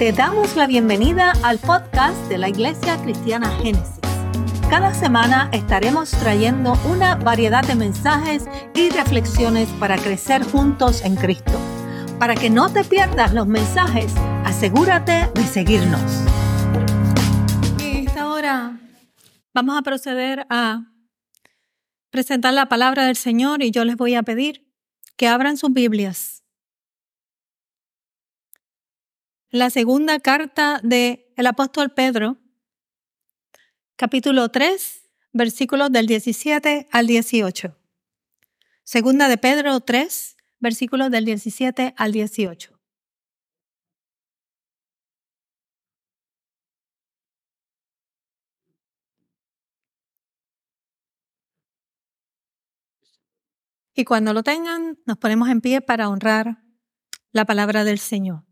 Te damos la bienvenida al podcast de la Iglesia Cristiana Génesis. Cada semana estaremos trayendo una variedad de mensajes y reflexiones para crecer juntos en Cristo. Para que no te pierdas los mensajes, asegúrate de seguirnos. Y ahora vamos a proceder a presentar la palabra del Señor y yo les voy a pedir que abran sus Biblias la segunda carta del el apóstol Pedro, capítulo 3, versículos del 17 al 18. Segunda de Pedro 3, versículos del 17 al 18. Y cuando lo tengan, nos ponemos en pie para honrar la palabra del Señor.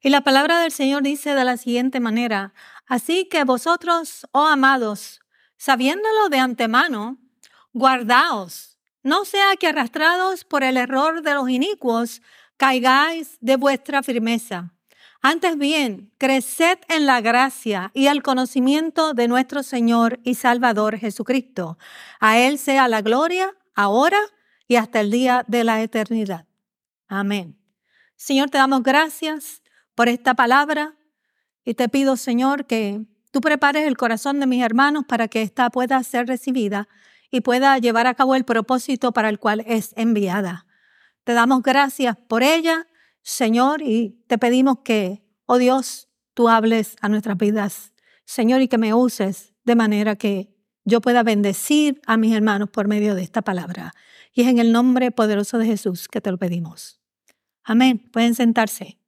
Y la palabra del Señor dice de la siguiente manera, así que vosotros, oh amados, sabiéndolo de antemano, guardaos, no sea que arrastrados por el error de los inicuos, caigáis de vuestra firmeza. Antes bien, creced en la gracia y el conocimiento de nuestro Señor y Salvador Jesucristo. A Él sea la gloria, ahora y hasta el día de la eternidad. Amén. Señor, te damos gracias por esta palabra y te pido, Señor, que tú prepares el corazón de mis hermanos para que ésta pueda ser recibida y pueda llevar a cabo el propósito para el cual es enviada. Te damos gracias por ella, Señor, y te pedimos que, oh Dios, tú hables a nuestras vidas, Señor, y que me uses de manera que yo pueda bendecir a mis hermanos por medio de esta palabra. Y es en el nombre poderoso de Jesús que te lo pedimos. Amén. Pueden sentarse.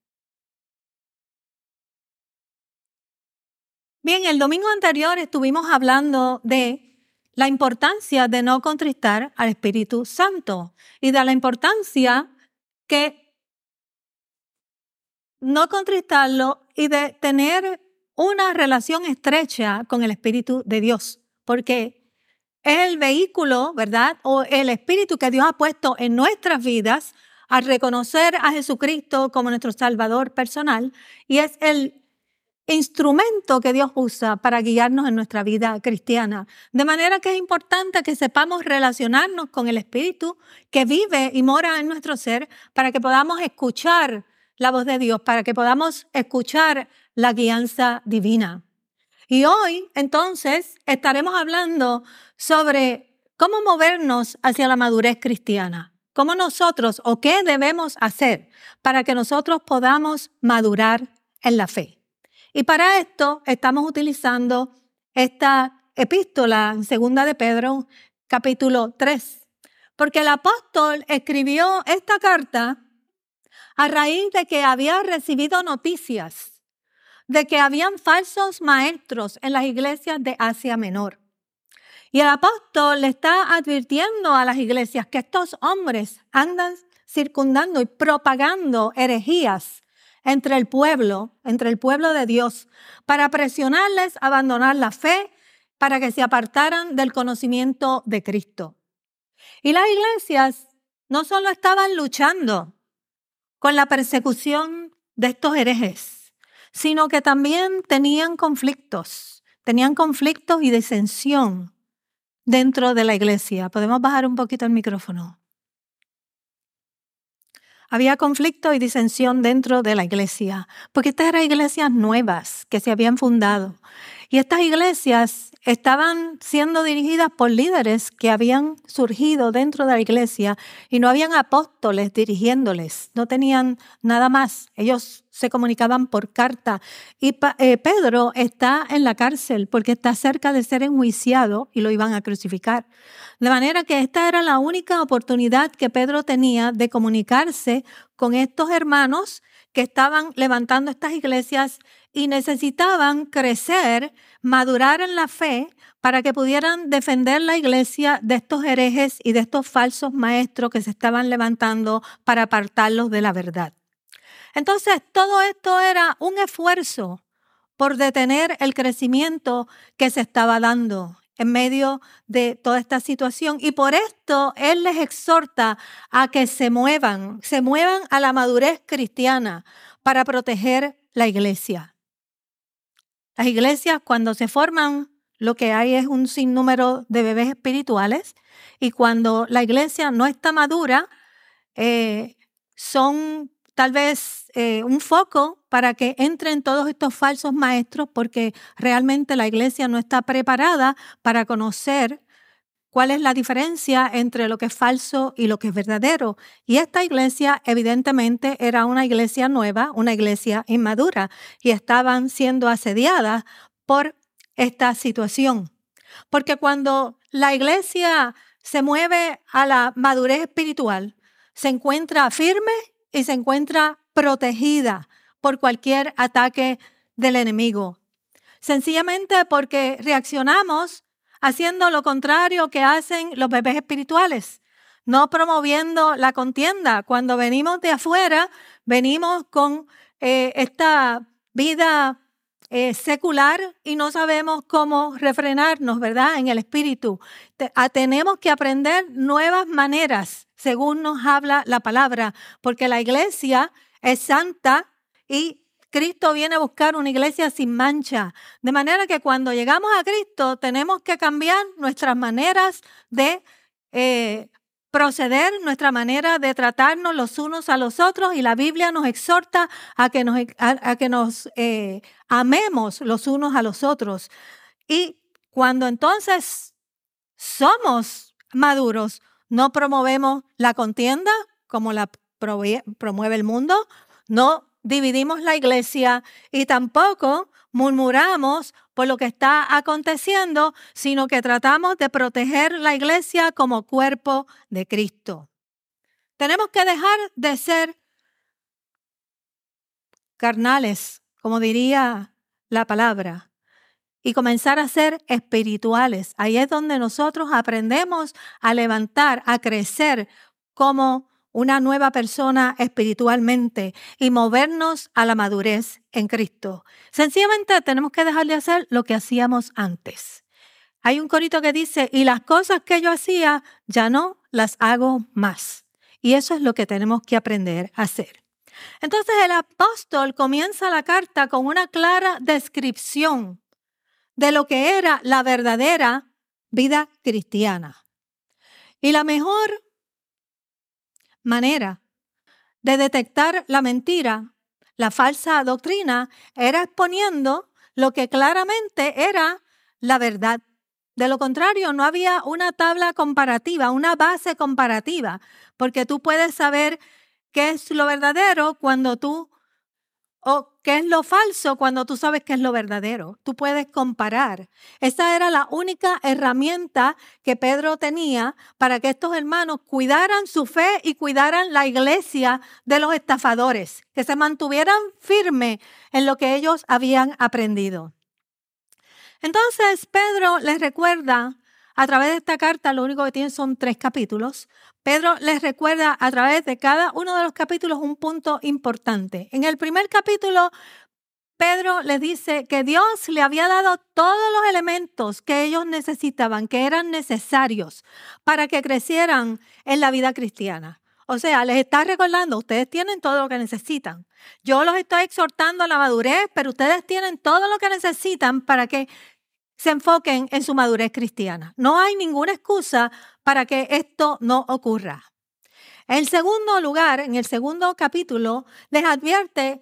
Bien, el domingo anterior estuvimos hablando de la importancia de no contristar al Espíritu Santo y de la importancia que no contristarlo y de tener una relación estrecha con el Espíritu de Dios, porque es el vehículo, ¿verdad? O el Espíritu que Dios ha puesto en nuestras vidas al reconocer a Jesucristo como nuestro Salvador personal y es el instrumento que Dios usa para guiarnos en nuestra vida cristiana. De manera que es importante que sepamos relacionarnos con el Espíritu que vive y mora en nuestro ser para que podamos escuchar la voz de Dios, para que podamos escuchar la guianza divina. Y hoy, entonces, estaremos hablando sobre cómo movernos hacia la madurez cristiana. Cómo nosotros o qué debemos hacer para que nosotros podamos madurar en la fe. Y para esto estamos utilizando esta epístola segunda de Pedro, capítulo 3, porque el apóstol escribió esta carta a raíz de que había recibido noticias de que habían falsos maestros en las iglesias de Asia Menor. Y el apóstol le está advirtiendo a las iglesias que estos hombres andan circundando y propagando herejías entre el pueblo, entre el pueblo de Dios, para presionarles a abandonar la fe, para que se apartaran del conocimiento de Cristo. Y las iglesias no solo estaban luchando con la persecución de estos herejes, sino que también tenían conflictos, tenían conflictos y disensión dentro de la iglesia. Podemos bajar un poquito el micrófono. Había conflicto y disensión dentro de la iglesia, porque estas eran iglesias nuevas que se habían fundado. Y estas iglesias estaban siendo dirigidas por líderes que habían surgido dentro de la iglesia y no habían apóstoles dirigiéndoles, no tenían nada más. Ellos se comunicaban por carta. Y eh, Pedro está en la cárcel porque está cerca de ser enjuiciado y lo iban a crucificar. De manera que esta era la única oportunidad que Pedro tenía de comunicarse con estos hermanos que estaban levantando estas iglesias y necesitaban crecer, madurar en la fe para que pudieran defender la iglesia de estos herejes y de estos falsos maestros que se estaban levantando para apartarlos de la verdad. Entonces, todo esto era un esfuerzo por detener el crecimiento que se estaba dando en medio de toda esta situación. Y por esto Él les exhorta a que se muevan, se muevan a la madurez cristiana para proteger la iglesia. Las iglesias cuando se forman, lo que hay es un sinnúmero de bebés espirituales y cuando la iglesia no está madura, eh, son tal vez eh, un foco para que entren todos estos falsos maestros porque realmente la iglesia no está preparada para conocer cuál es la diferencia entre lo que es falso y lo que es verdadero. Y esta iglesia evidentemente era una iglesia nueva, una iglesia inmadura, y estaban siendo asediadas por esta situación. Porque cuando la iglesia se mueve a la madurez espiritual, se encuentra firme y se encuentra protegida por cualquier ataque del enemigo. Sencillamente porque reaccionamos haciendo lo contrario que hacen los bebés espirituales, no promoviendo la contienda. Cuando venimos de afuera, venimos con eh, esta vida eh, secular y no sabemos cómo refrenarnos, ¿verdad? En el espíritu. Ah, tenemos que aprender nuevas maneras, según nos habla la palabra, porque la iglesia es santa y Cristo viene a buscar una iglesia sin mancha. De manera que cuando llegamos a Cristo tenemos que cambiar nuestras maneras de eh, proceder, nuestra manera de tratarnos los unos a los otros y la Biblia nos exhorta a que nos, a, que nos eh, amemos los unos a los otros. Y cuando entonces somos maduros, no promovemos la contienda como la promueve el mundo, no dividimos la iglesia y tampoco murmuramos por lo que está aconteciendo, sino que tratamos de proteger la iglesia como cuerpo de Cristo. Tenemos que dejar de ser carnales, como diría la palabra, y comenzar a ser espirituales. Ahí es donde nosotros aprendemos a levantar, a crecer como una nueva persona espiritualmente y movernos a la madurez en Cristo. Sencillamente tenemos que dejar de hacer lo que hacíamos antes. Hay un corito que dice, y las cosas que yo hacía, ya no las hago más. Y eso es lo que tenemos que aprender a hacer. Entonces el apóstol comienza la carta con una clara descripción de lo que era la verdadera vida cristiana. Y la mejor manera de detectar la mentira, la falsa doctrina, era exponiendo lo que claramente era la verdad. De lo contrario, no había una tabla comparativa, una base comparativa, porque tú puedes saber qué es lo verdadero cuando tú o qué es lo falso cuando tú sabes qué es lo verdadero. Tú puedes comparar. Esa era la única herramienta que Pedro tenía para que estos hermanos cuidaran su fe y cuidaran la iglesia de los estafadores, que se mantuvieran firmes en lo que ellos habían aprendido. Entonces Pedro les recuerda a través de esta carta, lo único que tiene son tres capítulos, Pedro les recuerda a través de cada uno de los capítulos un punto importante. En el primer capítulo, Pedro les dice que Dios le había dado todos los elementos que ellos necesitaban, que eran necesarios para que crecieran en la vida cristiana. O sea, les está recordando, ustedes tienen todo lo que necesitan. Yo los estoy exhortando a la madurez, pero ustedes tienen todo lo que necesitan para que se enfoquen en su madurez cristiana. No hay ninguna excusa para que esto no ocurra. En segundo lugar, en el segundo capítulo, les advierte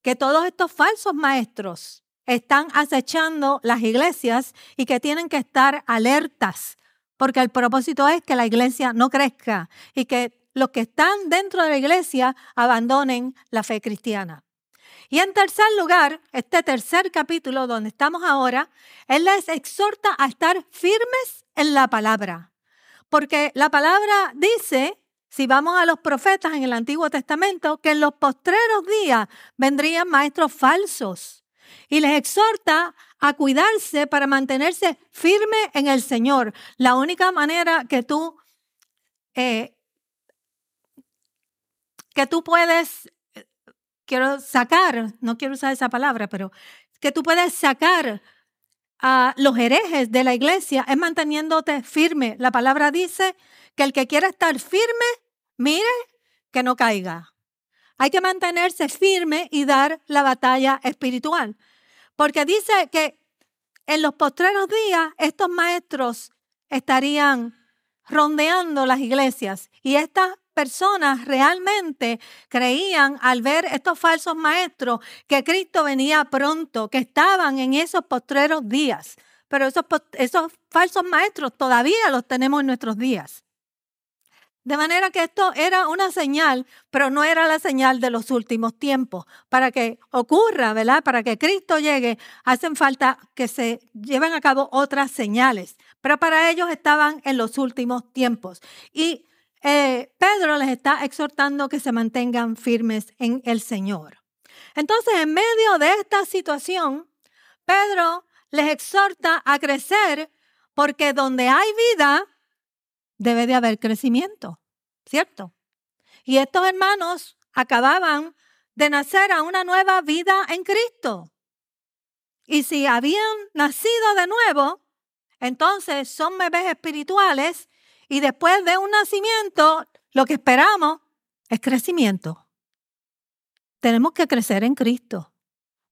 que todos estos falsos maestros están acechando las iglesias y que tienen que estar alertas, porque el propósito es que la iglesia no crezca y que los que están dentro de la iglesia abandonen la fe cristiana. Y en tercer lugar, este tercer capítulo donde estamos ahora, Él les exhorta a estar firmes en la palabra. Porque la palabra dice, si vamos a los profetas en el Antiguo Testamento, que en los postreros días vendrían maestros falsos. Y les exhorta a cuidarse para mantenerse firme en el Señor. La única manera que tú, eh, que tú puedes quiero sacar, no quiero usar esa palabra, pero que tú puedes sacar a los herejes de la iglesia es manteniéndote firme. La palabra dice que el que quiera estar firme, mire que no caiga. Hay que mantenerse firme y dar la batalla espiritual. Porque dice que en los postreros días estos maestros estarían rondeando las iglesias y estas personas realmente creían al ver estos falsos maestros que Cristo venía pronto, que estaban en esos postreros días. Pero esos, esos falsos maestros todavía los tenemos en nuestros días. De manera que esto era una señal, pero no era la señal de los últimos tiempos. Para que ocurra, ¿verdad? Para que Cristo llegue, hacen falta que se lleven a cabo otras señales. Pero para ellos estaban en los últimos tiempos. Y eh, Pedro les está exhortando que se mantengan firmes en el Señor. Entonces, en medio de esta situación, Pedro les exhorta a crecer porque donde hay vida, debe de haber crecimiento, ¿cierto? Y estos hermanos acababan de nacer a una nueva vida en Cristo. Y si habían nacido de nuevo, entonces son bebés espirituales y después de un nacimiento, lo que esperamos es crecimiento. Tenemos que crecer en Cristo,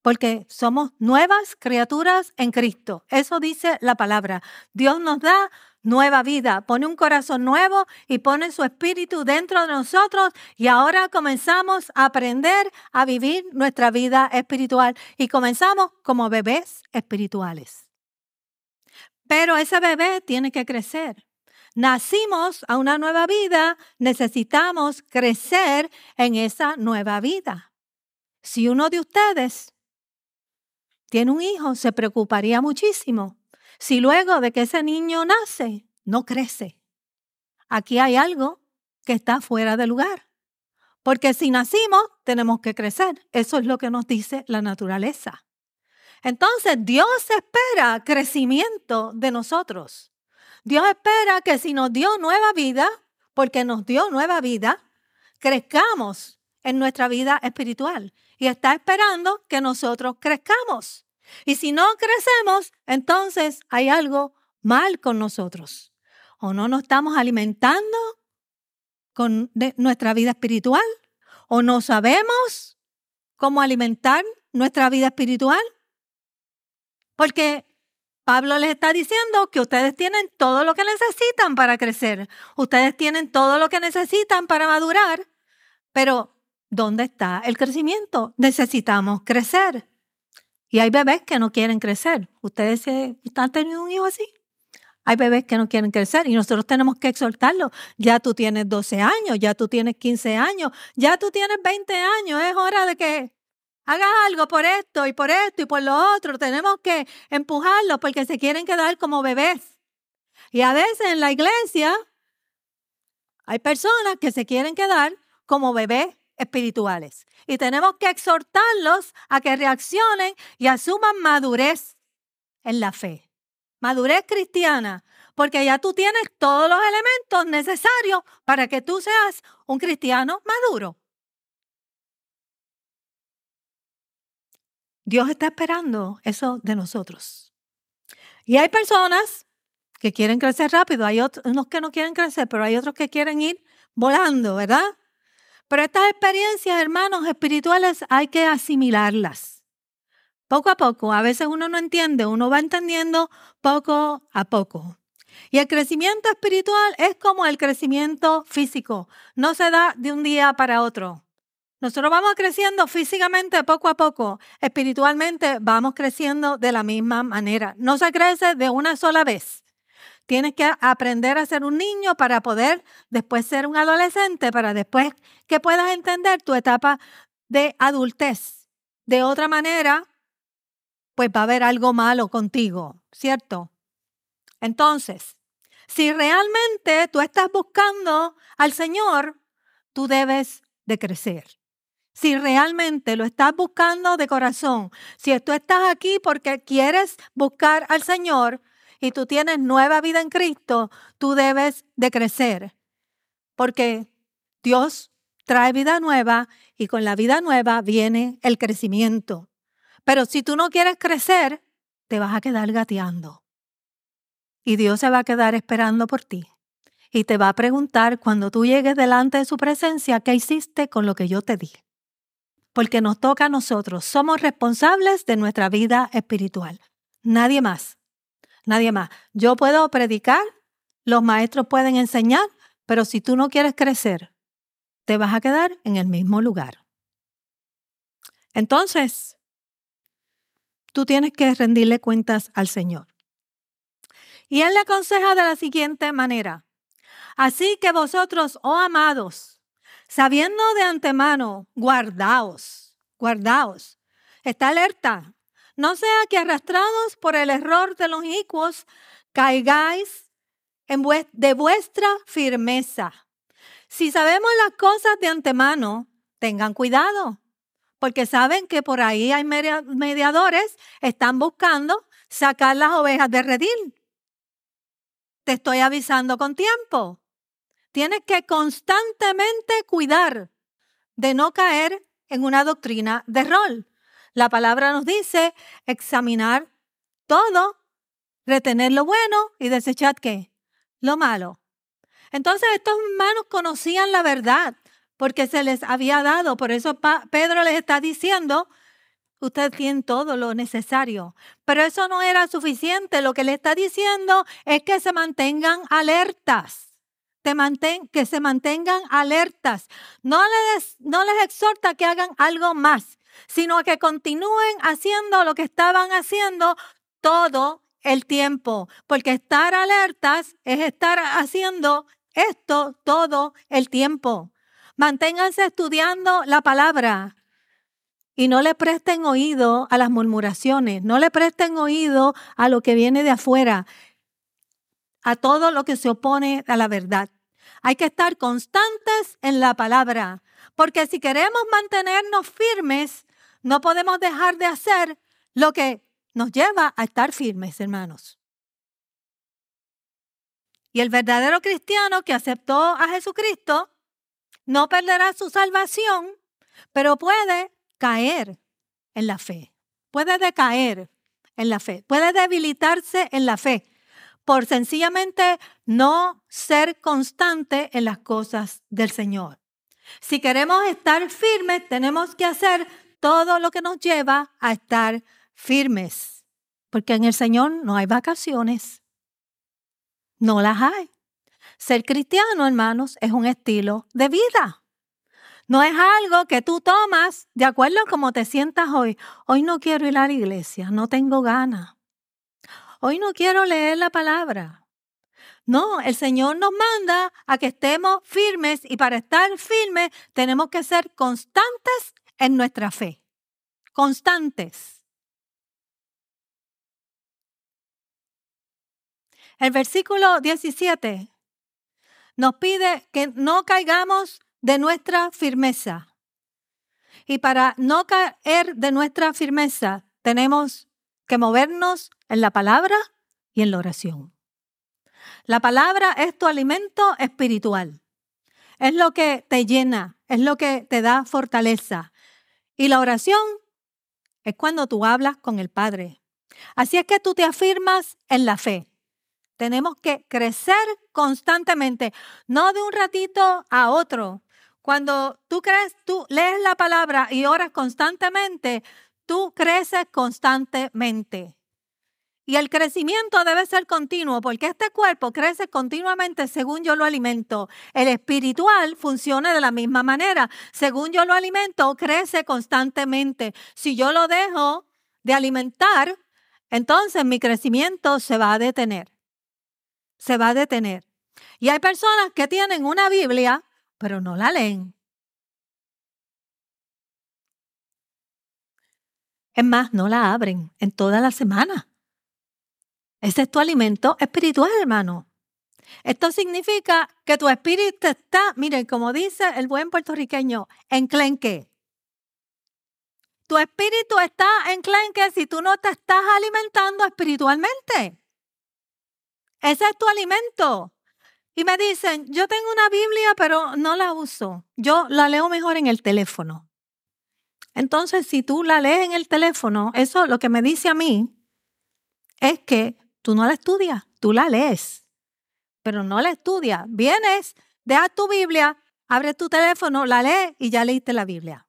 porque somos nuevas criaturas en Cristo. Eso dice la palabra. Dios nos da nueva vida, pone un corazón nuevo y pone su espíritu dentro de nosotros y ahora comenzamos a aprender a vivir nuestra vida espiritual y comenzamos como bebés espirituales. Pero ese bebé tiene que crecer nacimos a una nueva vida, necesitamos crecer en esa nueva vida. Si uno de ustedes tiene un hijo, se preocuparía muchísimo si luego de que ese niño nace, no crece. Aquí hay algo que está fuera de lugar. Porque si nacimos, tenemos que crecer. Eso es lo que nos dice la naturaleza. Entonces, Dios espera crecimiento de nosotros. Dios espera que si nos dio nueva vida, porque nos dio nueva vida, crezcamos en nuestra vida espiritual. Y está esperando que nosotros crezcamos. Y si no crecemos, entonces hay algo mal con nosotros. O no nos estamos alimentando con nuestra vida espiritual. O no sabemos cómo alimentar nuestra vida espiritual. Porque Pablo les está diciendo que ustedes tienen todo lo que necesitan para crecer. Ustedes tienen todo lo que necesitan para madurar. Pero, ¿dónde está el crecimiento? Necesitamos crecer. Y hay bebés que no quieren crecer. ¿Ustedes han tenido un hijo así? Hay bebés que no quieren crecer y nosotros tenemos que exhortarlo. Ya tú tienes 12 años, ya tú tienes 15 años, ya tú tienes 20 años. Es hora de que haga algo por esto y por esto y por lo otro. Tenemos que empujarlos porque se quieren quedar como bebés. Y a veces en la iglesia hay personas que se quieren quedar como bebés espirituales. Y tenemos que exhortarlos a que reaccionen y asuman madurez en la fe. Madurez cristiana, porque ya tú tienes todos los elementos necesarios para que tú seas un cristiano maduro. Dios está esperando eso de nosotros. Y hay personas que quieren crecer rápido, hay otros que no quieren crecer, pero hay otros que quieren ir volando, ¿verdad? Pero estas experiencias, hermanos, espirituales hay que asimilarlas. Poco a poco, a veces uno no entiende, uno va entendiendo poco a poco. Y el crecimiento espiritual es como el crecimiento físico, no se da de un día para otro. Nosotros vamos creciendo físicamente poco a poco, espiritualmente vamos creciendo de la misma manera. No se crece de una sola vez. Tienes que aprender a ser un niño para poder después ser un adolescente, para después que puedas entender tu etapa de adultez. De otra manera, pues va a haber algo malo contigo, ¿cierto? Entonces, si realmente tú estás buscando al Señor, tú debes de crecer si realmente lo estás buscando de corazón, si tú estás aquí porque quieres buscar al Señor y tú tienes nueva vida en Cristo, tú debes de crecer. Porque Dios trae vida nueva y con la vida nueva viene el crecimiento. Pero si tú no quieres crecer, te vas a quedar gateando. Y Dios se va a quedar esperando por ti. Y te va a preguntar cuando tú llegues delante de su presencia, ¿qué hiciste con lo que yo te di? Porque nos toca a nosotros. Somos responsables de nuestra vida espiritual. Nadie más. Nadie más. Yo puedo predicar, los maestros pueden enseñar, pero si tú no quieres crecer, te vas a quedar en el mismo lugar. Entonces, tú tienes que rendirle cuentas al Señor. Y Él le aconseja de la siguiente manera. Así que vosotros, oh amados, sabiendo de antemano, guardaos, guardaos, está alerta. No sea que arrastrados por el error de los inicuos, caigáis en de vuestra firmeza. Si sabemos las cosas de antemano, tengan cuidado, porque saben que por ahí hay mediadores, están buscando sacar las ovejas de redil. Te estoy avisando con tiempo. Tienes que constantemente cuidar de no caer en una doctrina de rol. La palabra nos dice examinar todo, retener lo bueno y desechar qué? Lo malo. Entonces estos hermanos conocían la verdad porque se les había dado. Por eso Pedro les está diciendo, ustedes tienen todo lo necesario. Pero eso no era suficiente. Lo que le está diciendo es que se mantengan alertas que se mantengan alertas. No les, no les exhorta que hagan algo más, sino que continúen haciendo lo que estaban haciendo todo el tiempo, porque estar alertas es estar haciendo esto todo el tiempo. Manténganse estudiando la palabra y no le presten oído a las murmuraciones, no le presten oído a lo que viene de afuera, a todo lo que se opone a la verdad. Hay que estar constantes en la palabra, porque si queremos mantenernos firmes, no podemos dejar de hacer lo que nos lleva a estar firmes, hermanos. Y el verdadero cristiano que aceptó a Jesucristo no perderá su salvación, pero puede caer en la fe, puede decaer en la fe, puede debilitarse en la fe por sencillamente no ser constante en las cosas del Señor. Si queremos estar firmes, tenemos que hacer todo lo que nos lleva a estar firmes, porque en el Señor no hay vacaciones, no las hay. Ser cristiano, hermanos, es un estilo de vida. No es algo que tú tomas de acuerdo a cómo te sientas hoy. Hoy no quiero ir a la iglesia, no tengo ganas hoy no quiero leer la palabra. No, el Señor nos manda a que estemos firmes y para estar firmes tenemos que ser constantes en nuestra fe. Constantes. El versículo 17 nos pide que no caigamos de nuestra firmeza. Y para no caer de nuestra firmeza tenemos que movernos en la palabra y en la oración. La palabra es tu alimento espiritual. Es lo que te llena, es lo que te da fortaleza. Y la oración es cuando tú hablas con el Padre. Así es que tú te afirmas en la fe. Tenemos que crecer constantemente, no de un ratito a otro. Cuando tú crees, tú lees la palabra y oras constantemente, tú creces constantemente. Y el crecimiento debe ser continuo porque este cuerpo crece continuamente según yo lo alimento. El espiritual funciona de la misma manera. Según yo lo alimento, crece constantemente. Si yo lo dejo de alimentar, entonces mi crecimiento se va a detener. Se va a detener. Y hay personas que tienen una Biblia, pero no la leen. Es más, no la abren en toda la semana. Ese es tu alimento espiritual, hermano. Esto significa que tu espíritu está, miren, como dice el buen puertorriqueño, enclenque. Tu espíritu está enclenque si tú no te estás alimentando espiritualmente. Ese es tu alimento. Y me dicen, yo tengo una Biblia, pero no la uso. Yo la leo mejor en el teléfono. Entonces, si tú la lees en el teléfono, eso lo que me dice a mí es que tú no la estudias, tú la lees, pero no la estudias. Vienes, dejas tu Biblia, abres tu teléfono, la lees y ya leíste la Biblia.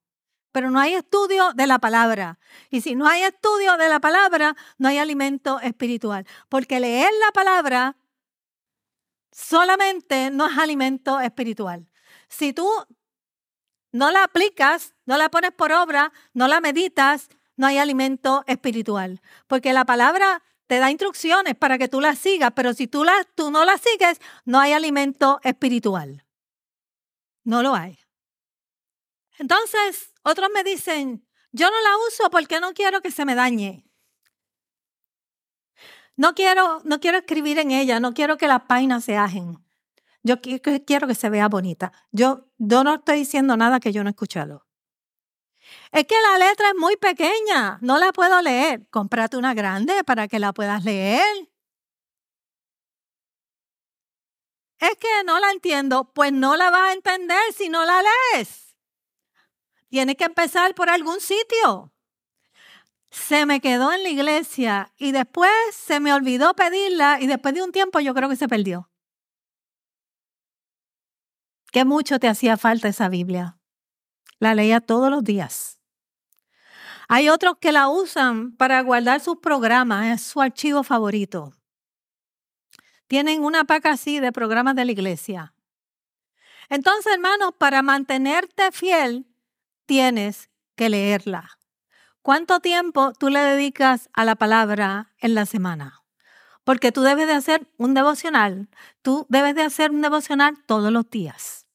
Pero no hay estudio de la palabra. Y si no hay estudio de la palabra, no hay alimento espiritual. Porque leer la palabra solamente no es alimento espiritual. Si tú no la aplicas, no la pones por obra, no la meditas, no hay alimento espiritual. Porque la palabra te da instrucciones para que tú la sigas, pero si tú, la, tú no la sigues, no hay alimento espiritual. No lo hay. Entonces, otros me dicen, yo no la uso porque no quiero que se me dañe. No quiero, no quiero escribir en ella, no quiero que las páginas se ajen. Yo quiero que se vea bonita. Yo, yo no estoy diciendo nada que yo no he escuchado. Es que la letra es muy pequeña, no la puedo leer. Cómprate una grande para que la puedas leer. Es que no la entiendo, pues no la vas a entender si no la lees. Tienes que empezar por algún sitio. Se me quedó en la iglesia y después se me olvidó pedirla y después de un tiempo yo creo que se perdió. Qué mucho te hacía falta esa Biblia. La leía todos los días. Hay otros que la usan para guardar sus programas, es su archivo favorito. Tienen una paca así de programas de la iglesia. Entonces, hermanos, para mantenerte fiel, tienes que leerla. ¿Cuánto tiempo tú le dedicas a la palabra en la semana? Porque tú debes de hacer un devocional. Tú debes de hacer un devocional todos los días.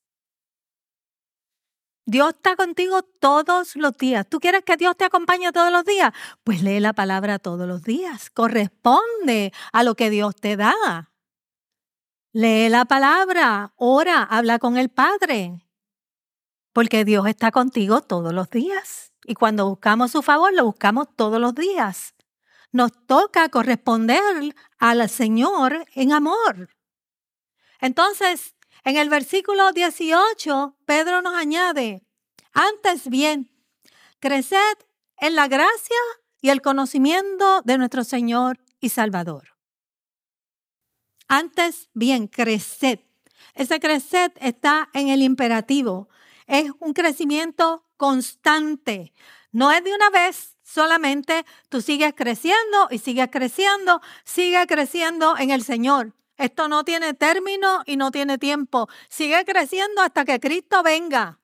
Dios está contigo todos los días. ¿Tú quieres que Dios te acompañe todos los días? Pues lee la palabra todos los días. Corresponde a lo que Dios te da. Lee la palabra, ora, habla con el Padre. Porque Dios está contigo todos los días. Y cuando buscamos su favor, lo buscamos todos los días. Nos toca corresponder al Señor en amor. Entonces, en el versículo 18, Pedro nos añade, antes bien, creced en la gracia y el conocimiento de nuestro Señor y Salvador. Antes bien, creced. Ese creced está en el imperativo. Es un crecimiento constante. No es de una vez, solamente tú sigues creciendo y sigues creciendo, sigue creciendo en el Señor. Esto no tiene término y no tiene tiempo. Sigue creciendo hasta que Cristo venga.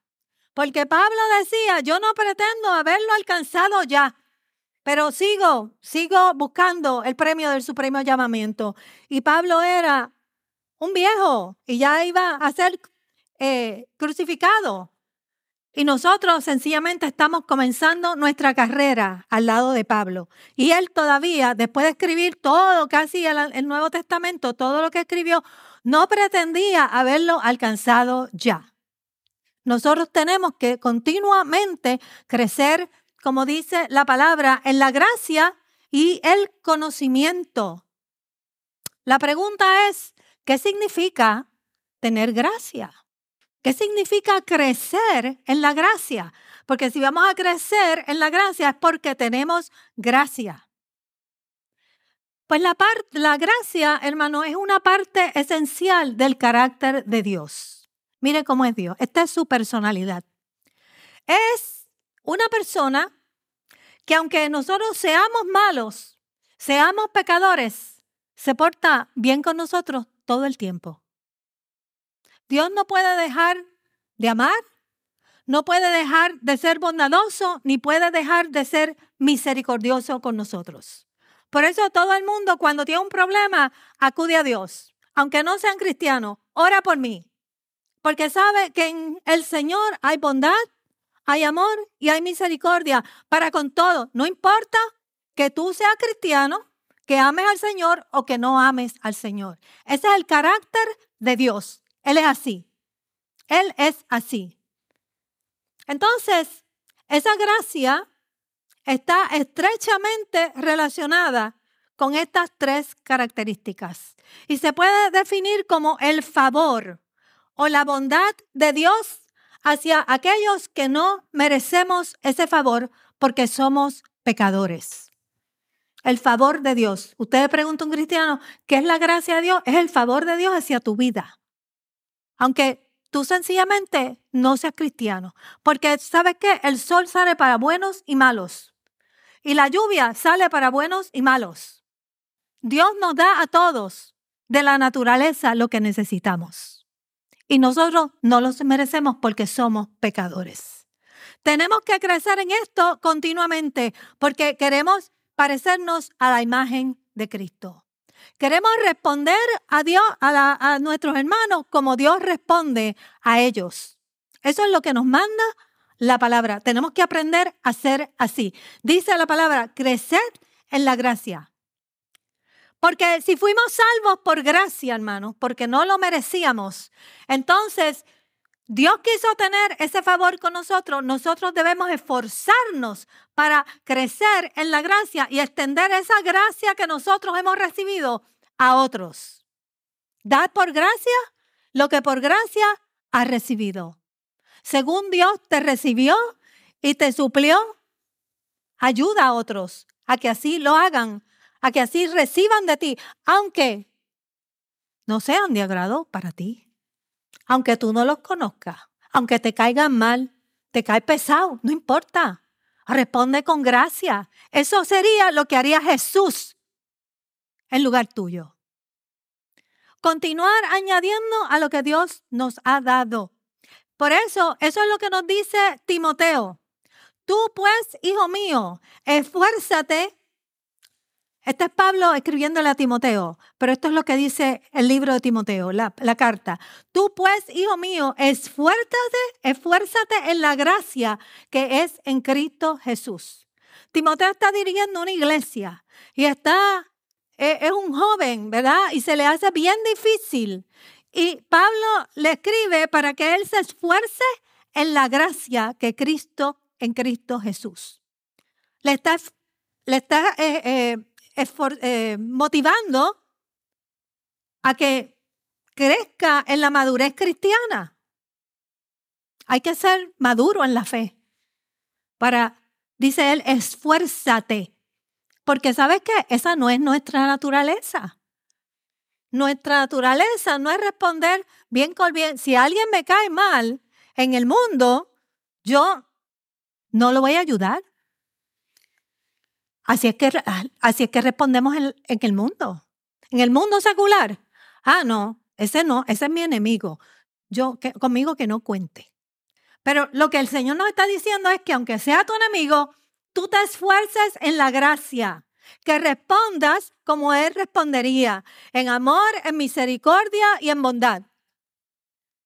Porque Pablo decía, yo no pretendo haberlo alcanzado ya, pero sigo, sigo buscando el premio del supremo llamamiento. Y Pablo era un viejo y ya iba a ser eh, crucificado. Y nosotros sencillamente estamos comenzando nuestra carrera al lado de Pablo. Y él todavía, después de escribir todo, casi el, Nuevo Testamento, todo lo que escribió, no pretendía haberlo alcanzado ya. Nosotros tenemos que continuamente crecer, como dice la palabra, en la gracia y el conocimiento. La pregunta es, ¿qué significa tener gracia? ¿Qué significa crecer en la gracia? Porque si vamos a crecer en la gracia es porque tenemos gracia. Pues la, la gracia, hermano, es una parte esencial del carácter de Dios. Mire cómo es Dios. Esta es su personalidad. Es una persona que aunque nosotros seamos malos, seamos pecadores, se porta bien con nosotros todo el tiempo. Dios no puede dejar de amar, no puede dejar de ser bondadoso, ni puede dejar de ser misericordioso con nosotros. Por eso todo el mundo cuando tiene un problema acude a Dios. Aunque no sean cristianos, ora por mí. Porque sabe que en el Señor hay bondad, hay amor y hay misericordia para con todo. No importa que tú seas cristiano, que ames al Señor o que no ames al Señor. Ese es el carácter de Dios. Él es así. Él es así. Entonces, esa gracia está estrechamente relacionada con estas tres características y se puede definir como el favor o la bondad de Dios hacia aquellos que no merecemos ese favor porque somos pecadores. El favor de Dios. Usted pregunta a un cristiano, ¿qué es la gracia de Dios? Es el favor de Dios hacia tu vida. Aunque tú sencillamente no seas cristiano. Porque sabes qué? El sol sale para buenos y malos. Y la lluvia sale para buenos y malos. Dios nos da a todos de la naturaleza lo que necesitamos. Y nosotros no los merecemos porque somos pecadores. Tenemos que crecer en esto continuamente porque queremos parecernos a la imagen de Cristo. Queremos responder a Dios, a, nuestros hermanos, como Dios responde a ellos. Eso es lo que nos manda la palabra. Tenemos que aprender a ser así. Dice la palabra, crecer en la gracia. Porque si fuimos salvos por gracia, hermanos, porque no lo merecíamos, entonces Dios quiso tener ese favor con nosotros, nosotros debemos esforzarnos para crecer en la gracia y extender esa gracia que nosotros hemos recibido a otros. Dad por gracia lo que por gracia has recibido. Según Dios te recibió y te suplió, ayuda a otros a que así lo hagan, a que así reciban de ti, aunque no sean de agrado para ti aunque tú no los conozcas, aunque te caigan mal, te cae pesado, no importa. Responde con gracia. Eso sería lo que haría Jesús en lugar tuyo. Continuar añadiendo a lo que Dios nos ha dado. Por eso, eso es lo que nos dice Timoteo. Tú pues, hijo mío, esfuérzate este es Pablo escribiéndole a Timoteo, pero esto es lo que dice el libro de Timoteo, la, carta. Tú pues, hijo mío, esfuérzate, esfuérzate en la gracia que es en Cristo Jesús. Timoteo está dirigiendo una iglesia y está, es, es un joven, ¿verdad? Y se le hace bien difícil. Y Pablo le escribe para que él se esfuerce en la gracia que Cristo, en Cristo Jesús. Le está, le está eh, eh, eh, motivando a que crezca en la madurez cristiana. Hay que ser maduro en la fe. Para, dice él, esfuérzate. Porque sabes qué? Esa no es nuestra naturaleza. Nuestra naturaleza no es responder bien con bien. Si alguien me cae mal en el mundo, yo no lo voy a ayudar. Así es que, así es que respondemos en, el mundo. En el mundo secular. Ah, no, ese no, ese es mi enemigo. Yo, conmigo que no cuente. Pero lo que el Señor nos está diciendo es que aunque sea tu enemigo, tú te esfuerces en la gracia, que respondas como Él respondería, en amor, en misericordia y en bondad.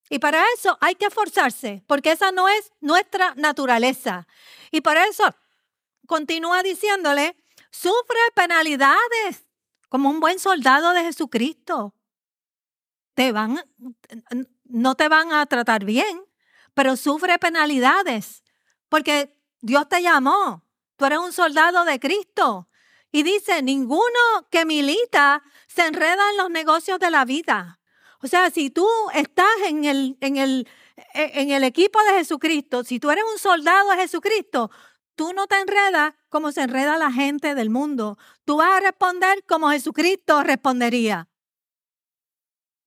Y para eso hay que esforzarse, porque esa no es nuestra naturaleza. Y para eso continúa diciéndole, sufre penalidades como un buen soldado de Jesucristo. Te van, no te van a tratar bien, pero sufre penalidades porque Dios te llamó. Tú eres un soldado de Cristo. Y dice, ninguno que milita se enreda en los negocios de la vida. O sea, si tú estás en el, en el, en el equipo de Jesucristo, si tú eres un soldado de Jesucristo, Tú no te enredas como se enreda la gente del mundo. Tú vas a responder como Jesucristo respondería.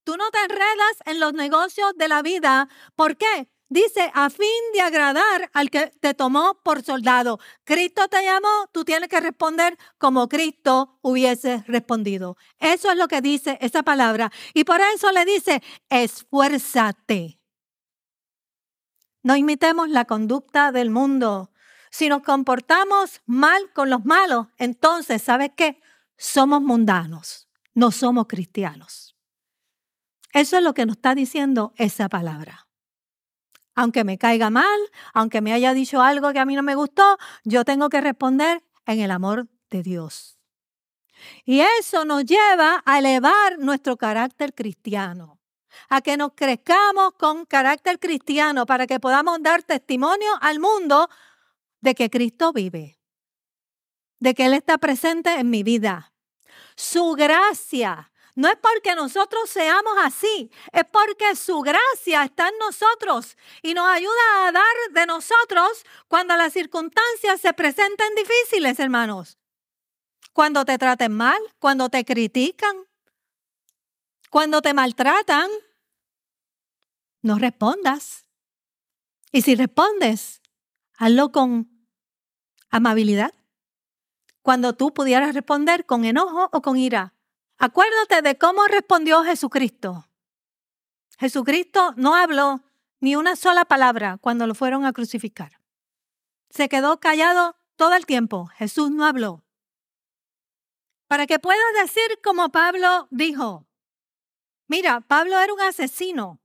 Tú no te enredas en los negocios de la vida. ¿Por qué? Dice, a fin de agradar al que te tomó por soldado. Cristo te llamó, tú tienes que responder como Cristo hubiese respondido. Eso es lo que dice esa palabra. Y por eso le dice, esfuérzate. No imitemos la conducta del mundo. Si nos comportamos mal con los malos, entonces, ¿sabes qué? Somos mundanos, no somos cristianos. Eso es lo que nos está diciendo esa palabra. Aunque me caiga mal, aunque me haya dicho algo que a mí no me gustó, yo tengo que responder en el amor de Dios. Y eso nos lleva a elevar nuestro carácter cristiano, a que nos crezcamos con carácter cristiano para que podamos dar testimonio al mundo de que Cristo vive, de que Él está presente en mi vida. Su gracia No es porque nosotros seamos así, es porque su gracia está en nosotros y nos ayuda a dar de nosotros cuando las circunstancias se presenten difíciles, hermanos. Cuando te traten mal, cuando te critican, cuando te maltratan, no respondas. Y si respondes, hazlo con amabilidad. Cuando tú pudieras responder con enojo o con ira. Acuérdate de cómo respondió Jesucristo. Jesucristo no habló ni una sola palabra cuando lo fueron a crucificar. Se quedó callado todo el tiempo. Jesús no habló. Para que puedas decir como Pablo dijo, mira, Pablo era un asesino,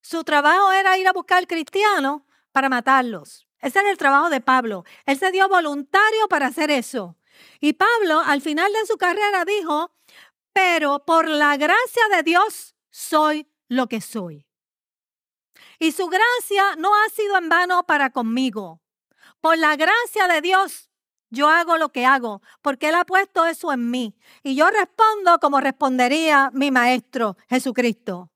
su trabajo era ir a buscar cristianos para matarlos. Ese era el trabajo de Pablo. Él se dio voluntario para hacer eso. Y Pablo al final de su carrera dijo, pero por la gracia de Dios soy lo que soy. Y su gracia no ha sido en vano para conmigo. Por la gracia de Dios yo hago lo que hago, porque Él ha puesto eso en mí. Y yo respondo como respondería mi Maestro Jesucristo.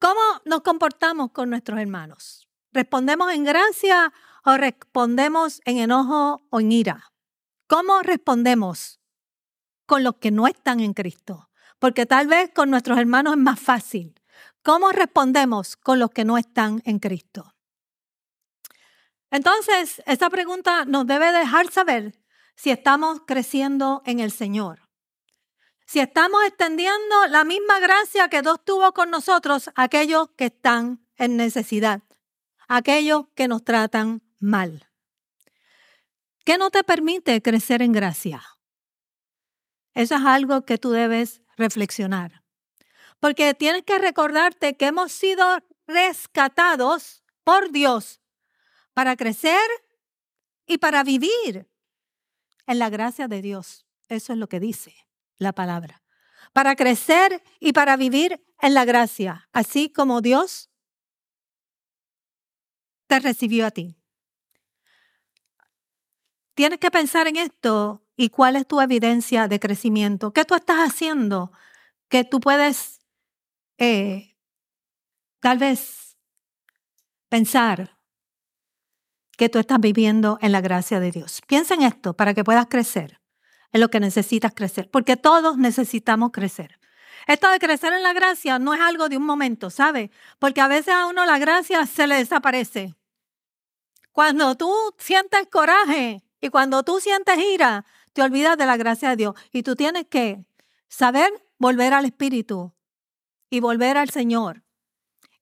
¿Cómo nos comportamos con nuestros hermanos? ¿Respondemos en gracia o respondemos en enojo o en ira? ¿Cómo respondemos con los que no están en Cristo? Porque tal vez con nuestros hermanos es más fácil. ¿Cómo respondemos con los que no están en Cristo? Entonces, esta pregunta nos debe dejar saber si estamos creciendo en el Señor si estamos extendiendo la misma gracia que Dios tuvo con nosotros a aquellos que están en necesidad, aquellos que nos tratan mal. ¿Qué no te permite crecer en gracia? Eso es algo que tú debes reflexionar. Porque tienes que recordarte que hemos sido rescatados por Dios para crecer y para vivir en la gracia de Dios. Eso es lo que dice la palabra, para crecer y para vivir en la gracia, así como Dios te recibió a ti. Tienes que pensar en esto y cuál es tu evidencia de crecimiento. ¿Qué tú estás haciendo que tú puedes eh, tal vez pensar que tú estás viviendo en la gracia de Dios? Piensa en esto para que puedas crecer es lo que necesitas crecer, porque todos necesitamos crecer. Esto de crecer en la gracia no es algo de un momento, ¿sabe? Porque a veces a uno la gracia se le desaparece. Cuando tú sientes coraje y cuando tú sientes ira, te olvidas de la gracia de Dios y tú tienes que saber volver al Espíritu y volver al Señor.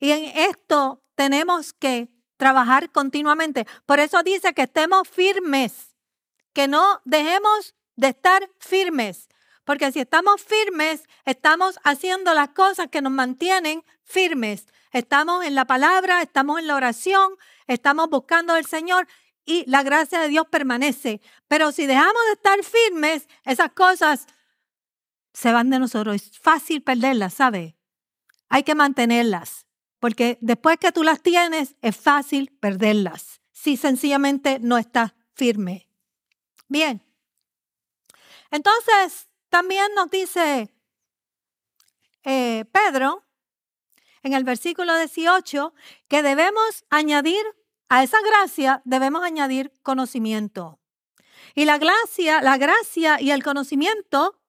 Y en esto tenemos que trabajar continuamente. Por eso dice que estemos firmes, que no dejemos de estar firmes. Porque si estamos firmes, estamos haciendo las cosas que nos mantienen firmes. Estamos en la palabra, estamos en la oración, estamos buscando al Señor y la gracia de Dios permanece. Pero si dejamos de estar firmes, esas cosas se van de nosotros. Es fácil perderlas, ¿sabe? Hay que mantenerlas. Porque después que tú las tienes, es fácil perderlas. Si sencillamente no estás firme. Bien. Entonces, también nos dice eh, Pedro en el versículo 18 que debemos añadir a esa gracia, debemos añadir conocimiento. Y la gracia, la gracia y el conocimiento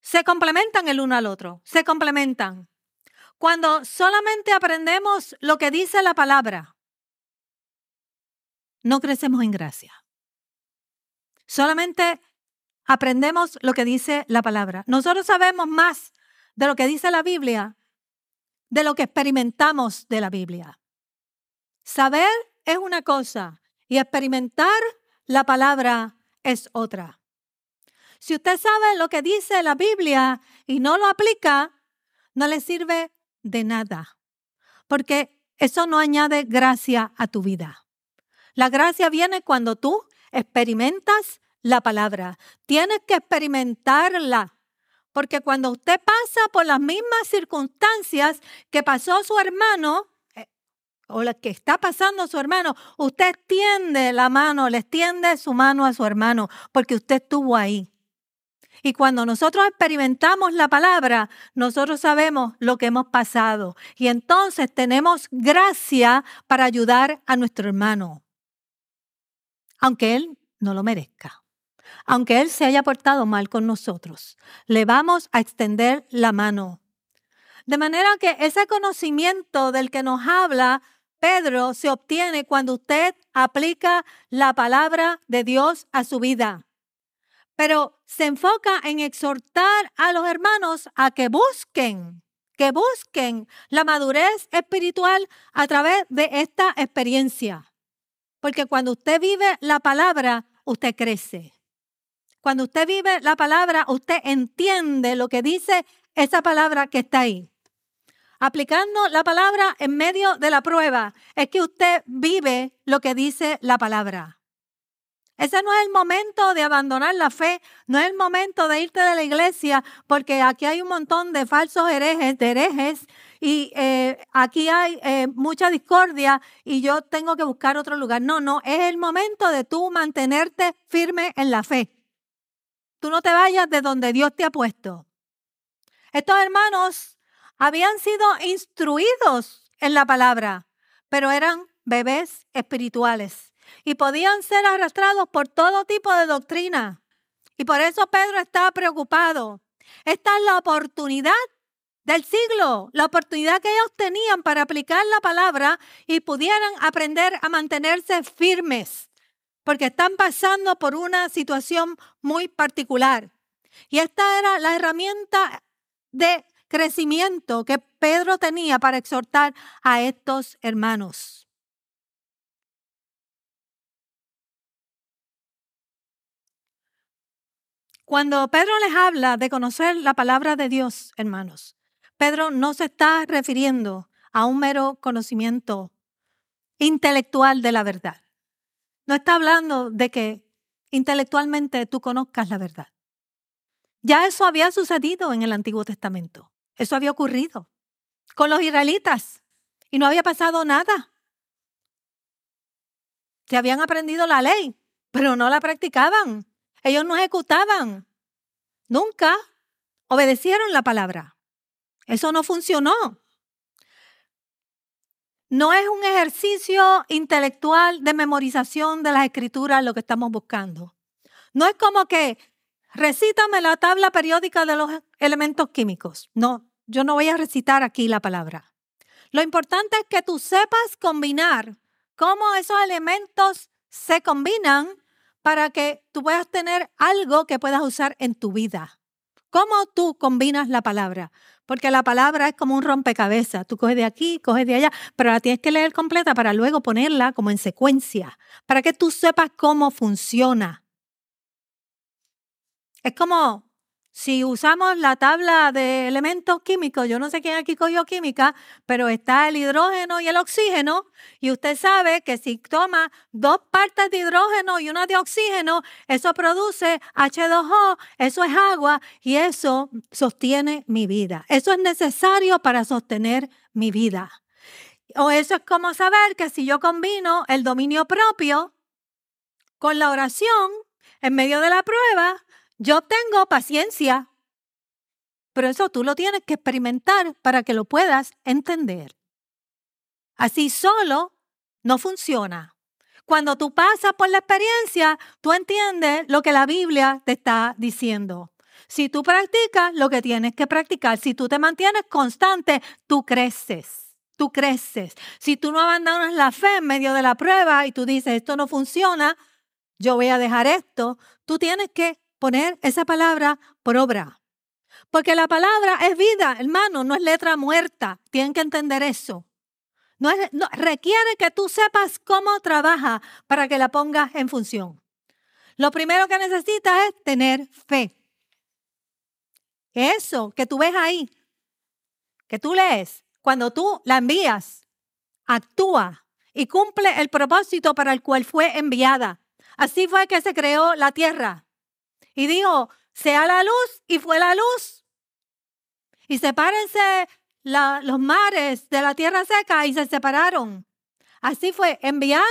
se complementan el uno al otro, se complementan. Cuando solamente aprendemos lo que dice la palabra, no crecemos en gracia. Solamente aprendemos lo que dice la palabra. Nosotros sabemos más de lo que dice la Biblia, de lo que experimentamos de la Biblia. Saber es una cosa y experimentar la palabra es otra. Si usted sabe lo que dice la Biblia y no lo aplica, no le sirve de nada, porque eso no añade gracia a tu vida. La gracia viene cuando tú experimentas la palabra. Tienes que experimentarla. Porque cuando usted pasa por las mismas circunstancias que pasó su hermano, eh, o la que está pasando su hermano, usted extiende la mano, le extiende su mano a su hermano, porque usted estuvo ahí. Y cuando nosotros experimentamos la palabra, nosotros sabemos lo que hemos pasado. Y entonces tenemos gracia para ayudar a nuestro hermano, aunque él no lo merezca. Aunque él se haya portado mal con nosotros, le vamos a extender la mano. De manera que ese conocimiento del que nos habla Pedro se obtiene cuando usted aplica la palabra de Dios a su vida. Pero se enfoca en exhortar a los hermanos a que busquen, que busquen la madurez espiritual a través de esta experiencia. Porque cuando usted vive la palabra, usted crece. Cuando usted vive la palabra, usted entiende lo que dice esa palabra que está ahí aplicando la palabra en medio de la prueba, es que usted vive lo que dice la palabra. Ese no es el momento de abandonar la fe, no es el momento de irte de la iglesia, porque aquí hay un montón de falsos herejes, herejes, y eh, aquí hay eh, mucha discordia y yo tengo que buscar otro lugar. No, no, es el momento de tú mantenerte firme en la fe. Tú no te vayas de donde Dios te ha puesto. Estos hermanos habían sido instruidos en la palabra, pero eran bebés espirituales y podían ser arrastrados por todo tipo de doctrina. Y por eso Pedro estaba preocupado. Esta es la oportunidad del siglo, la oportunidad que ellos tenían para aplicar la palabra y pudieran aprender a mantenerse firmes, porque están pasando por una situación muy particular. Y esta era la herramienta de crecimiento que Pedro tenía para exhortar a estos hermanos. Cuando Pedro les habla de conocer la palabra de Dios, hermanos, Pedro no se está refiriendo a un mero conocimiento intelectual de la verdad. No está hablando de que intelectualmente tú conozcas la verdad. Ya eso había sucedido en el Antiguo Testamento. Eso había ocurrido con los israelitas y no había pasado nada. Se habían aprendido la ley, pero no la practicaban. Ellos no ejecutaban. Nunca obedecieron la palabra. Eso no funcionó. No es un ejercicio intelectual de memorización de las escrituras lo que estamos buscando. No es como que recítame la tabla periódica de los elementos químicos. No, yo no voy a recitar aquí la palabra. Lo importante es que tú sepas combinar cómo esos elementos se combinan para que tú puedas tener algo que puedas usar en tu vida. ¿Cómo tú combinas la palabra? Porque la palabra es como un rompecabezas. Tú coges de aquí, coges de allá, pero la tienes que leer completa para luego ponerla como en secuencia, para que tú sepas cómo funciona. Es como si usamos la tabla de elementos químicos, yo no sé quién aquí cogió química, pero está el hidrógeno y el oxígeno, y usted sabe que si toma dos partes de hidrógeno y una de oxígeno, eso produce H2O, eso es agua y eso sostiene mi vida. Eso es necesario para sostener mi vida. O eso es como saber que si yo combino el dominio propio con la oración en medio de la prueba, yo tengo paciencia, pero eso tú lo tienes que experimentar para que lo puedas entender. Así solo no funciona. Cuando tú pasas por la experiencia, tú entiendes lo que la Biblia te está diciendo. Si tú practicas lo que tienes que practicar, si tú te mantienes constante, tú creces. Tú creces. Si tú no abandonas la fe en medio de la prueba y tú dices, esto no funciona, yo voy a dejar esto, tú tienes que poner esa palabra por obra. Porque la palabra es vida, hermano, no es letra muerta. Tienen que entender eso. No, requiere que tú sepas cómo trabaja para que la pongas en función. Lo primero que necesitas es tener fe. Eso que tú ves ahí, que tú lees, cuando tú la envías, actúa y cumple el propósito para el cual fue enviada. Así fue que se creó la tierra y dijo, sea la luz y fue la luz. Y sepárense los mares de la tierra seca y se separaron. Así fue enviando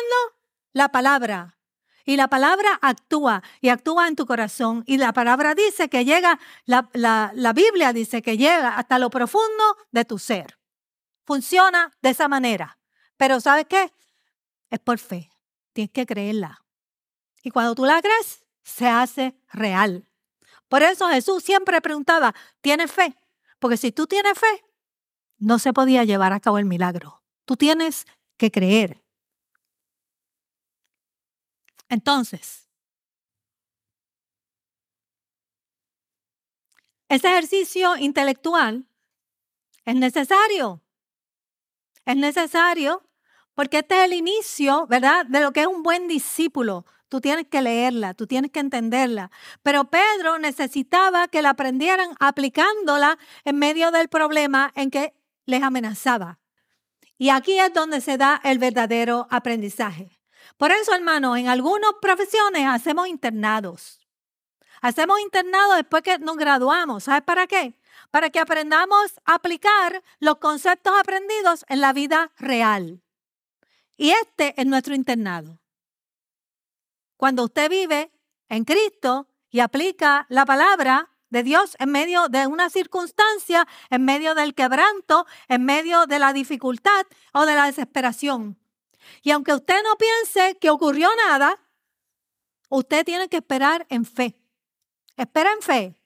la palabra. Y la palabra actúa y actúa en tu corazón. Y la palabra dice que llega, la, la, Biblia dice que llega hasta lo profundo de tu ser. Funciona de esa manera. Pero ¿sabes qué? Es por fe. Tienes que creerla. Y cuando tú la crees, se hace real. Por eso Jesús siempre preguntaba, ¿tienes fe? Porque si tú tienes fe, no se podía llevar a cabo el milagro. Tú tienes que creer. Entonces, ese ejercicio intelectual es necesario. Es necesario porque este es el inicio, ¿verdad?, de lo que es un buen discípulo. Tú tienes que leerla, tú tienes que entenderla. Pero Pedro necesitaba que la aprendieran aplicándola en medio del problema en que les amenazaba. Y aquí es donde se da el verdadero aprendizaje. Por eso, hermanos, en algunas profesiones hacemos internados. Hacemos internados después que nos graduamos. ¿Sabes para qué? Para que aprendamos a aplicar los conceptos aprendidos en la vida real. Y este es nuestro internado. Cuando usted vive en Cristo y aplica la palabra de Dios en medio de una circunstancia, en medio del quebranto, en medio de la dificultad o de la desesperación. Y aunque usted no piense que ocurrió nada, usted tiene que esperar en fe. Espera en fe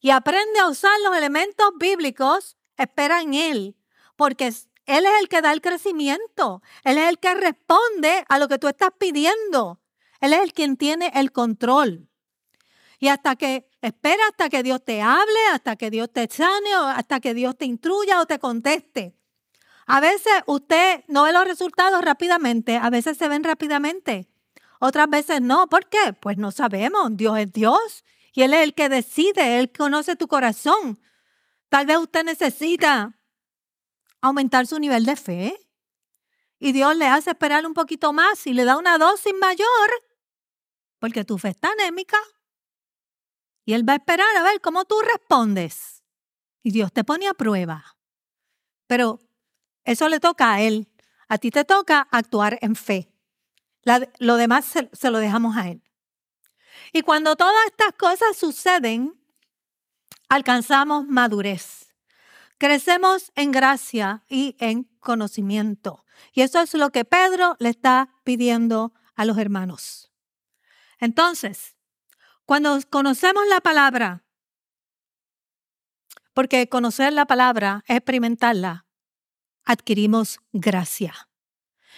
y aprende a usar los elementos bíblicos, espera en Él, porque Él es el que da el crecimiento, Él es el que responde a lo que tú estás pidiendo, Él es el quien tiene el control. Y hasta que, espera hasta que Dios te hable, hasta que Dios te sane, o hasta que Dios te instruya o te conteste. A veces usted no ve los resultados rápidamente, a veces se ven rápidamente, otras veces no. ¿Por qué? Pues no sabemos. Dios es Dios y Él es el que decide, Él conoce tu corazón. Tal vez usted necesita aumentar su nivel de fe y Dios le hace esperar un poquito más y le da una dosis mayor porque tu fe está anémica y Él va a esperar a ver cómo tú respondes. Y Dios te pone a prueba. Pero eso le toca a Él. A ti te toca actuar en fe. lo demás se, se lo dejamos a Él. Y cuando todas estas cosas suceden, alcanzamos madurez. Crecemos en gracia y en conocimiento. Y eso es lo que Pedro le está pidiendo a los hermanos. Entonces, cuando conocemos la palabra, porque conocer la palabra experimentarla, adquirimos gracia.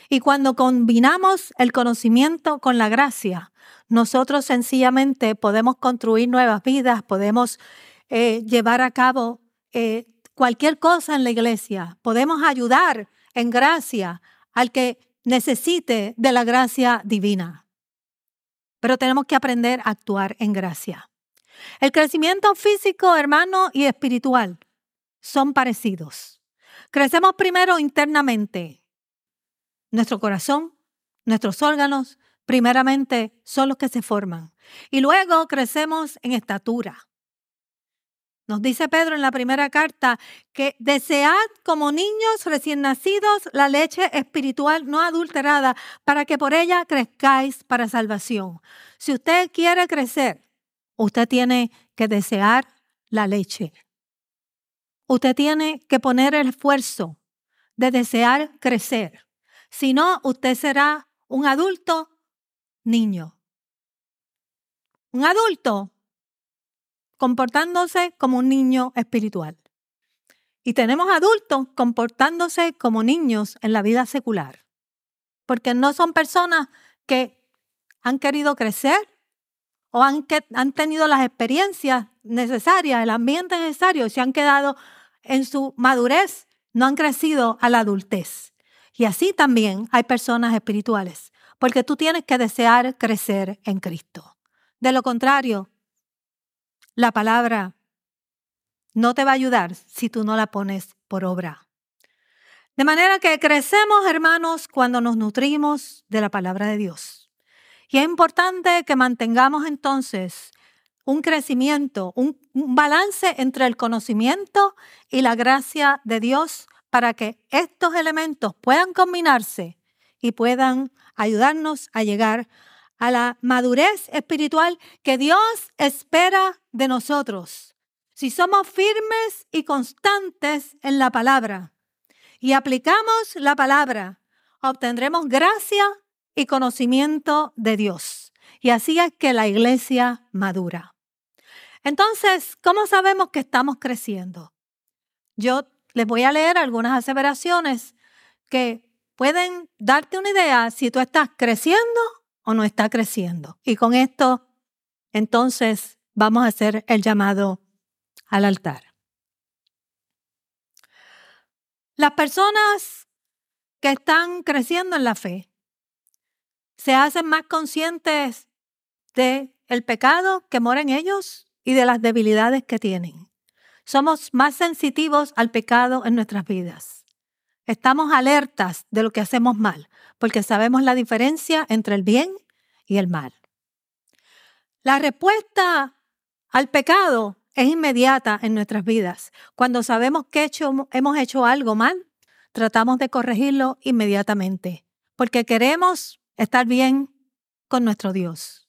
Y cuando combinamos el conocimiento con la gracia, nosotros sencillamente podemos construir nuevas vidas, podemos eh, llevar a cabo eh, cualquier cosa en la iglesia, podemos ayudar en gracia al que necesite de la gracia divina pero tenemos que aprender a actuar en gracia. El crecimiento físico, hermano, y espiritual son parecidos. Crecemos primero internamente. Nuestro corazón, nuestros órganos, primeramente son los que se forman. Y luego crecemos en estatura. Nos dice Pedro en la primera carta que desead como niños recién nacidos la leche espiritual no adulterada para que por ella crezcáis para salvación. Si usted quiere crecer, usted tiene que desear la leche. Usted tiene que poner el esfuerzo de desear crecer. Si no, usted será un adulto niño. Un adulto comportándose como un niño espiritual. Y tenemos adultos comportándose como niños en la vida secular, porque no son personas que han querido crecer o han, han tenido las experiencias necesarias, el ambiente necesario, y se han quedado en su madurez, no han crecido a la adultez. Y así también hay personas espirituales, porque tú tienes que desear crecer en Cristo. De lo contrario, la palabra no te va a ayudar si tú no la pones por obra. De manera que crecemos, hermanos, cuando nos nutrimos de la palabra de Dios. Y es importante que mantengamos entonces un crecimiento, un, balance entre el conocimiento y la gracia de Dios para que estos elementos puedan combinarse y puedan ayudarnos a llegar a la madurez espiritual que Dios espera de nosotros. Si somos firmes y constantes en la palabra y aplicamos la palabra, obtendremos gracia y conocimiento de Dios. Y así es que la iglesia madura. Entonces, ¿cómo sabemos que estamos creciendo? Yo les voy a leer algunas aseveraciones que pueden darte una idea si tú estás creciendo o no estás creciendo. Y con esto, entonces, vamos a hacer el llamado al altar. Las personas que están creciendo en la fe se hacen más conscientes de el pecado que mora en ellos y de las debilidades que tienen. Somos más sensitivos al pecado en nuestras vidas. Estamos alertas de lo que hacemos mal, porque sabemos la diferencia entre el bien y el mal. La respuesta al pecado es inmediata en nuestras vidas. Cuando sabemos que hemos hecho algo mal, tratamos de corregirlo inmediatamente, porque queremos estar bien con nuestro Dios.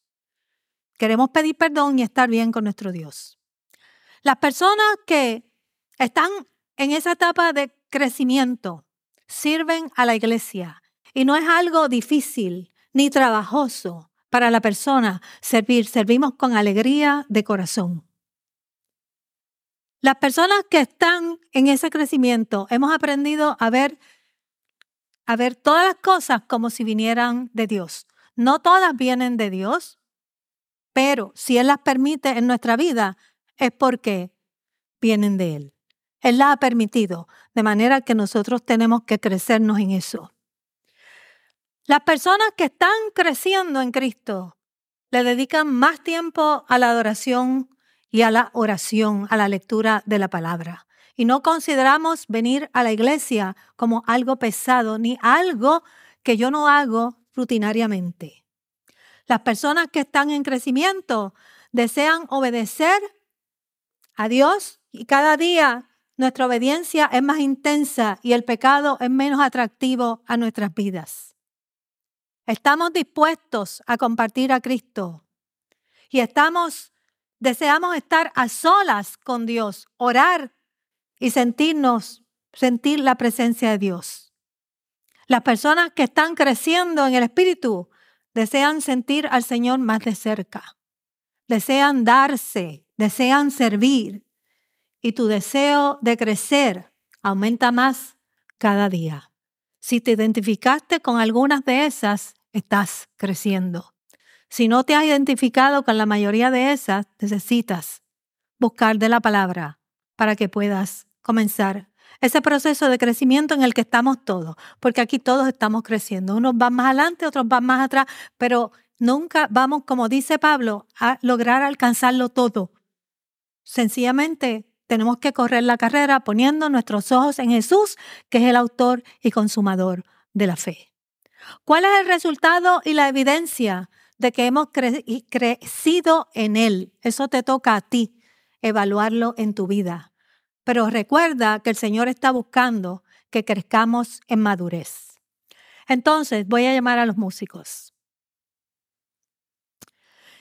Queremos pedir perdón y estar bien con nuestro Dios. Las personas que están en esa etapa de crecimiento sirven a la iglesia y no es algo difícil ni trabajoso para la persona servir. Servimos con alegría de corazón. Las personas que están en ese crecimiento hemos aprendido a ver, a ver todas las cosas como si vinieran de Dios. No todas vienen de Dios, pero si Él las permite en nuestra vida, es porque vienen de Él. Él las ha permitido, de manera que nosotros tenemos que crecernos en eso. Las personas que están creciendo en Cristo le dedican más tiempo a la adoración y a la oración, a la lectura de la palabra. Y no consideramos venir a la iglesia como algo pesado ni algo que yo no hago rutinariamente. Las personas que están en crecimiento desean obedecer a Dios y cada día nuestra obediencia es más intensa y el pecado es menos atractivo a nuestras vidas. Estamos dispuestos a compartir a Cristo y estamos deseamos estar a solas con Dios, orar y sentirnos sentir la presencia de Dios. Las personas que están creciendo en el espíritu desean sentir al Señor más de cerca, desean darse, desean servir y tu deseo de crecer aumenta más cada día. Si te identificaste con algunas de esas, estás creciendo. Si no te has identificado con la mayoría de esas, necesitas buscar de la palabra para que puedas comenzar ese proceso de crecimiento en el que estamos todos, porque aquí todos estamos creciendo. Unos van más adelante, otros van más atrás, pero nunca vamos, como dice Pablo, a lograr alcanzarlo todo. Sencillamente tenemos que correr la carrera poniendo nuestros ojos en Jesús, que es el autor y consumador de la fe. ¿Cuál es el resultado y la evidencia de que hemos crecido en Él? Eso te toca a ti, evaluarlo en tu vida. Pero recuerda que el Señor está buscando que crezcamos en madurez. Entonces voy a llamar a los músicos.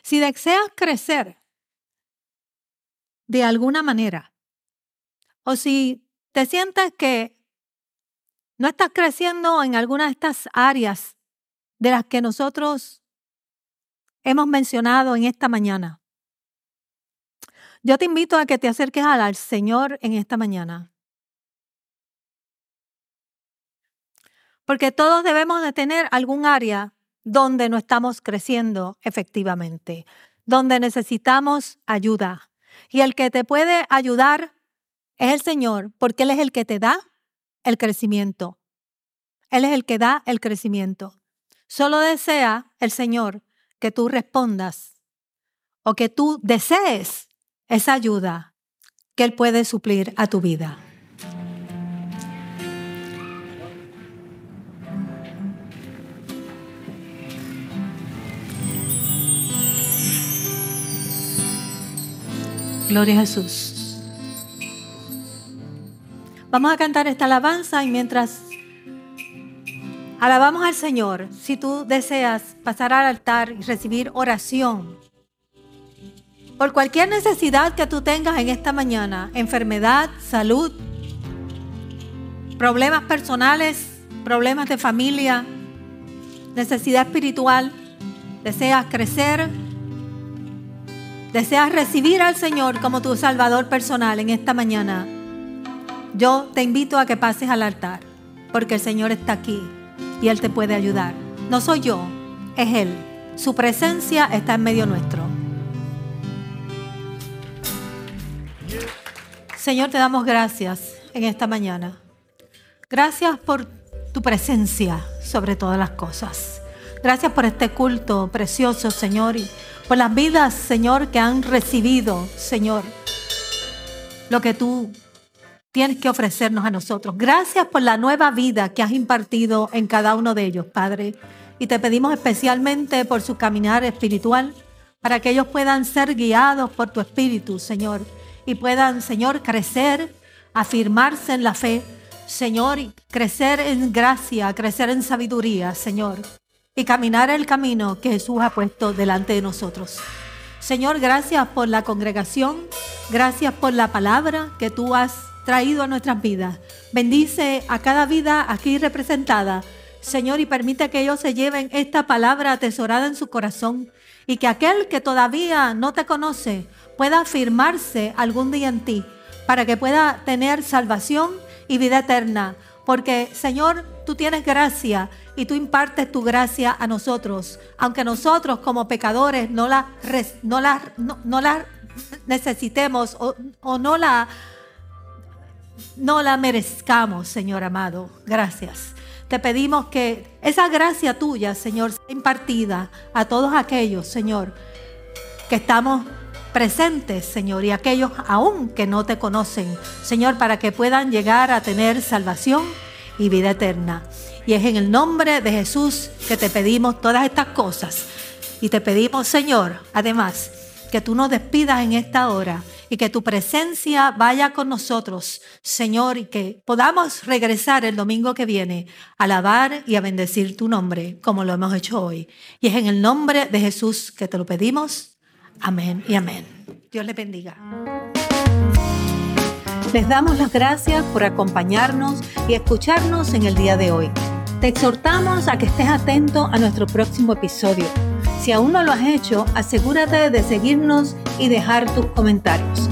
Si deseas crecer de alguna manera, o si te sientes que no estás creciendo en alguna de estas áreas de las que nosotros hemos mencionado en esta mañana, yo te invito a que te acerques al Señor en esta mañana. Porque todos debemos de tener algún área donde no estamos creciendo efectivamente, donde necesitamos ayuda. Y el que te puede ayudar es el Señor, porque Él es el que te da el crecimiento. Él es el que da el crecimiento. Solo desea el Señor que tú respondas o que tú desees esa ayuda que Él puede suplir a tu vida. Gloria a Jesús. Vamos a cantar esta alabanza y mientras Alabamos al Señor. Si tú deseas pasar al altar y recibir oración por cualquier necesidad que tú tengas en esta mañana, enfermedad, salud, problemas personales, problemas de familia, necesidad espiritual, deseas crecer, deseas recibir al Señor como tu Salvador personal en esta mañana, yo te invito a que pases al altar, porque el Señor está aquí y Él te puede ayudar. No soy yo, es Él. Su presencia está en medio nuestro. Señor, te damos gracias en esta mañana. Gracias por tu presencia sobre todas las cosas. Gracias por este culto precioso, Señor, y por las vidas, Señor, que han recibido, Señor, lo que tú tienes que ofrecernos a nosotros. Gracias por la nueva vida que has impartido en cada uno de ellos, Padre. Y te pedimos especialmente por su caminar espiritual, para que ellos puedan ser guiados por tu Espíritu, Señor, y puedan, Señor, crecer, afirmarse en la fe, Señor, crecer en gracia, crecer en sabiduría, Señor, y caminar el camino que Jesús ha puesto delante de nosotros. Señor, gracias por la congregación, gracias por la palabra que tú has traído a nuestras vidas. Bendice a cada vida aquí representada, Señor, y permite que ellos se lleven esta palabra atesorada en su corazón y que aquel que todavía no te conoce pueda afirmarse algún día en ti para que pueda tener salvación y vida eterna. Porque, Señor, tú tienes gracia y tú impartes tu gracia a nosotros, aunque nosotros como pecadores no la, no la, no, la necesitemos o, o no la no la merezcamos, Señor amado. Gracias. Te pedimos que esa gracia tuya, Señor, sea impartida a todos aquellos, Señor, que estamos presentes, Señor, y aquellos aún que no te conocen, Señor, para que puedan llegar a tener salvación y vida eterna. Y es en el nombre de Jesús que te pedimos todas estas cosas. Y te pedimos, Señor, además, que tú nos despidas en esta hora y que tu presencia vaya con nosotros, Señor, y que podamos regresar el domingo que viene a alabar y a bendecir tu nombre como lo hemos hecho hoy. Y es en el nombre de Jesús que te lo pedimos. Amén y amén. Dios le bendiga. Les damos las gracias por acompañarnos y escucharnos en el día de hoy. Te exhortamos a que estés atento a nuestro próximo episodio si aún no lo has hecho, asegúrate de seguirnos y dejar tus comentarios.